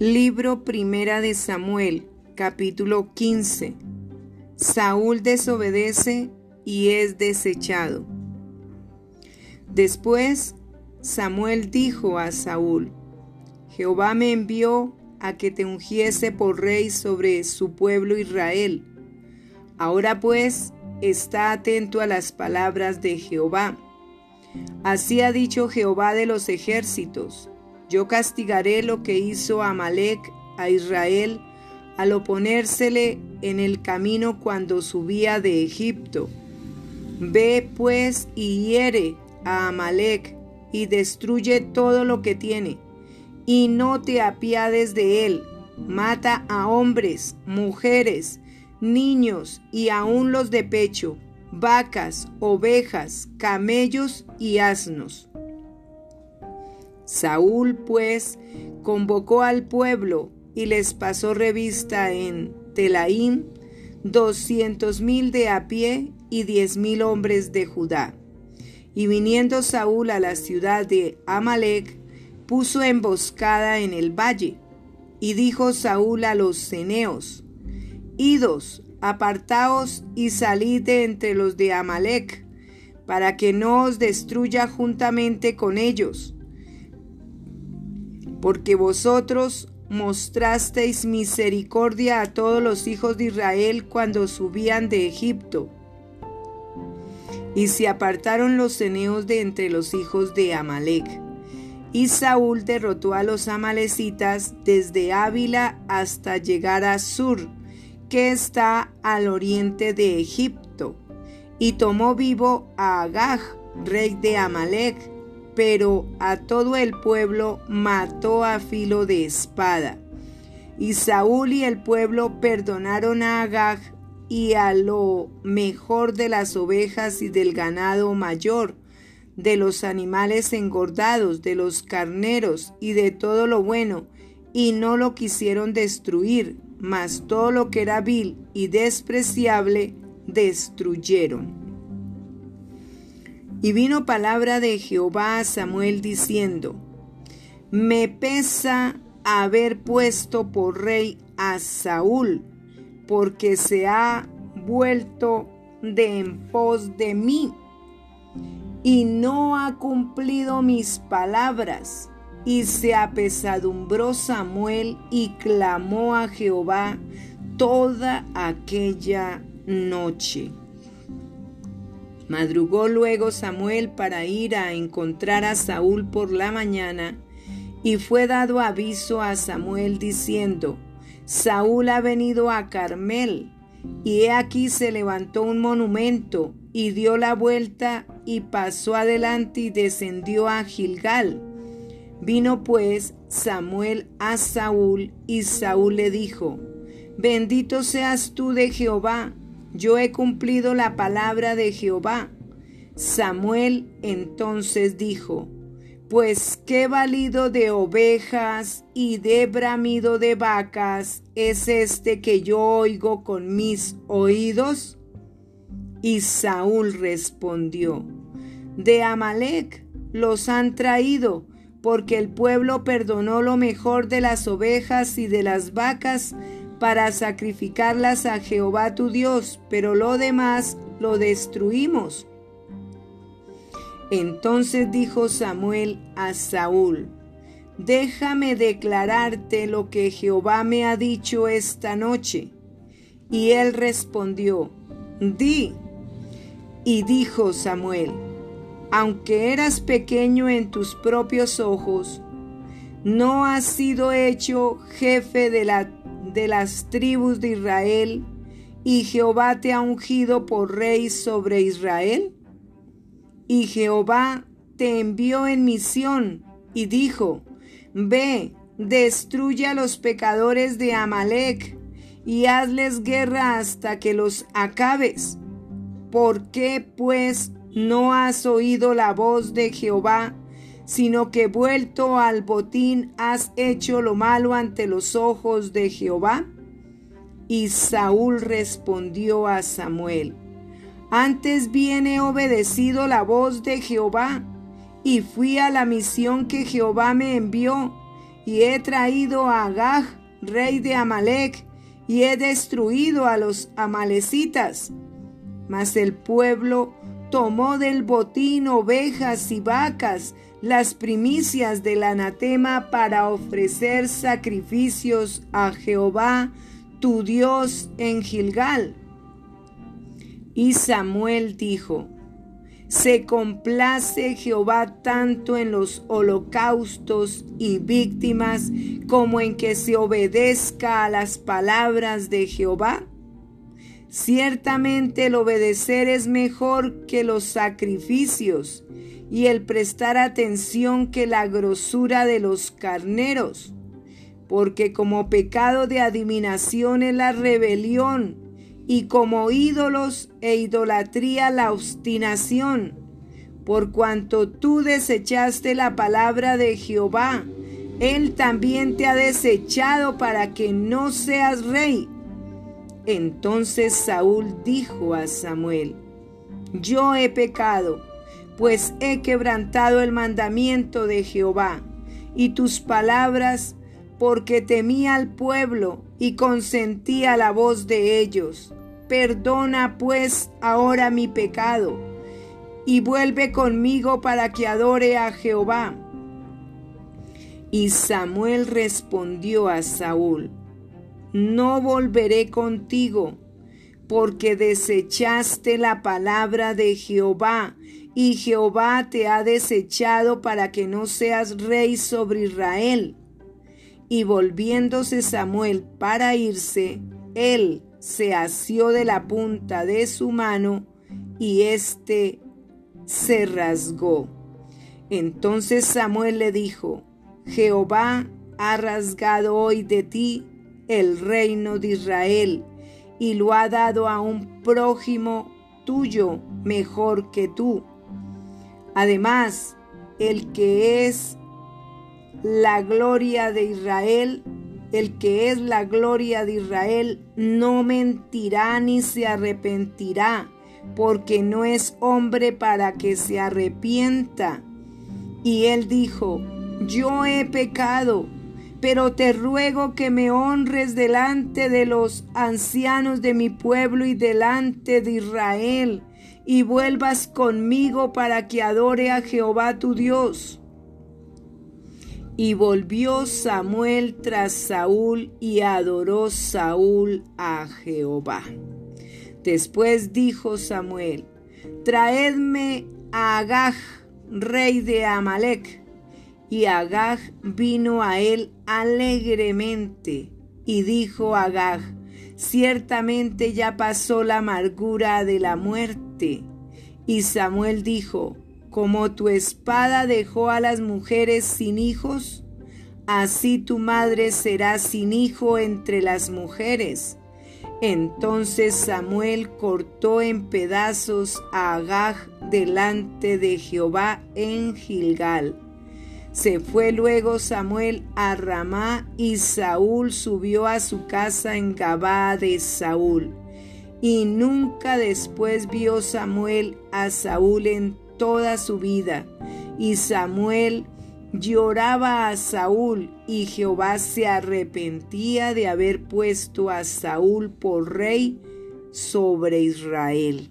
Libro Primera de Samuel, capítulo 15. Saúl desobedece y es desechado. Después Samuel dijo a Saúl, Jehová me envió a que te ungiese por rey sobre su pueblo Israel. Ahora pues, está atento a las palabras de Jehová. Así ha dicho Jehová de los ejércitos yo castigaré lo que hizo Amalek a Israel al oponérsele en el camino cuando subía de Egipto. Ve pues y hiere a Amalek y destruye todo lo que tiene, y no te apiades de él. Mata a hombres, mujeres, niños y aun los de pecho, vacas, ovejas, camellos y asnos. Saúl, pues, convocó al pueblo y les pasó revista en Telaín doscientos mil de a pie y diez mil hombres de Judá. Y viniendo Saúl a la ciudad de Amalek, puso emboscada en el valle. Y dijo Saúl a los ceneos, Idos, apartaos y salid de entre los de Amalek, para que no os destruya juntamente con ellos porque vosotros mostrasteis misericordia a todos los hijos de Israel cuando subían de Egipto. Y se apartaron los ceneos de entre los hijos de Amalek. Y Saúl derrotó a los amalecitas desde Ávila hasta llegar a Sur, que está al oriente de Egipto, y tomó vivo a Agag, rey de Amalek, pero a todo el pueblo mató a filo de espada. Y Saúl y el pueblo perdonaron a Agag y a lo mejor de las ovejas y del ganado mayor, de los animales engordados, de los carneros y de todo lo bueno, y no lo quisieron destruir, mas todo lo que era vil y despreciable destruyeron. Y vino palabra de Jehová a Samuel diciendo, Me pesa haber puesto por rey a Saúl, porque se ha vuelto de en pos de mí, y no ha cumplido mis palabras. Y se apesadumbró Samuel y clamó a Jehová toda aquella noche. Madrugó luego Samuel para ir a encontrar a Saúl por la mañana, y fue dado aviso a Samuel diciendo, Saúl ha venido a Carmel, y he aquí se levantó un monumento, y dio la vuelta, y pasó adelante y descendió a Gilgal. Vino pues Samuel a Saúl, y Saúl le dijo, Bendito seas tú de Jehová, yo he cumplido la palabra de Jehová. Samuel entonces dijo, pues qué valido de ovejas y de bramido de vacas es este que yo oigo con mis oídos? Y Saúl respondió, de Amalek los han traído, porque el pueblo perdonó lo mejor de las ovejas y de las vacas para sacrificarlas a Jehová tu Dios, pero lo demás lo destruimos. Entonces dijo Samuel a Saúl, déjame declararte lo que Jehová me ha dicho esta noche. Y él respondió, di. Y dijo Samuel, aunque eras pequeño en tus propios ojos, no has sido hecho jefe de la de las tribus de Israel, y Jehová te ha ungido por rey sobre Israel? Y Jehová te envió en misión y dijo, Ve, destruye a los pecadores de Amalek y hazles guerra hasta que los acabes. ¿Por qué pues no has oído la voz de Jehová sino que vuelto al botín has hecho lo malo ante los ojos de Jehová? Y Saúl respondió a Samuel, antes bien he obedecido la voz de Jehová, y fui a la misión que Jehová me envió, y he traído a Agag, rey de Amalek, y he destruido a los amalecitas. Mas el pueblo tomó del botín ovejas y vacas, las primicias del anatema para ofrecer sacrificios a Jehová, tu Dios, en Gilgal. Y Samuel dijo, se complace Jehová tanto en los holocaustos y víctimas como en que se obedezca a las palabras de Jehová. Ciertamente el obedecer es mejor que los sacrificios y el prestar atención que la grosura de los carneros, porque como pecado de adivinación es la rebelión y como ídolos e idolatría la obstinación, por cuanto tú desechaste la palabra de Jehová, Él también te ha desechado para que no seas rey. Entonces Saúl dijo a Samuel, Yo he pecado, pues he quebrantado el mandamiento de Jehová y tus palabras, porque temía al pueblo y consentía la voz de ellos. Perdona pues ahora mi pecado y vuelve conmigo para que adore a Jehová. Y Samuel respondió a Saúl, No volveré contigo, porque desechaste la palabra de Jehová, y Jehová te ha desechado para que no seas rey sobre Israel. Y volviéndose Samuel para irse, él se asió de la punta de su mano y éste se rasgó. Entonces Samuel le dijo, Jehová ha rasgado hoy de ti el reino de Israel y lo ha dado a un prójimo tuyo mejor que tú. Además, el que es la gloria de Israel el que es la gloria de Israel no mentirá ni se arrepentirá, porque no es hombre para que se arrepienta. Y él dijo, yo he pecado, pero te ruego que me honres delante de los ancianos de mi pueblo y delante de Israel, y vuelvas conmigo para que adore a Jehová tu Dios. Y volvió Samuel tras Saúl y adoró Saúl a Jehová. Después dijo Samuel, Traedme a Agag, rey de Amalek. Y Agag vino a él alegremente y dijo Agag, Ciertamente ya pasó la amargura de la muerte. Y Samuel dijo, como tu espada dejó a las mujeres sin hijos, así tu madre será sin hijo entre las mujeres. Entonces Samuel cortó en pedazos a Agag delante de Jehová en Gilgal. Se fue luego Samuel a Ramá y Saúl subió a su casa en Gabá de Saúl. Y nunca después vio Samuel a Saúl en toda su vida. Y Samuel lloraba a Saúl y Jehová se arrepentía de haber puesto a Saúl por rey sobre Israel.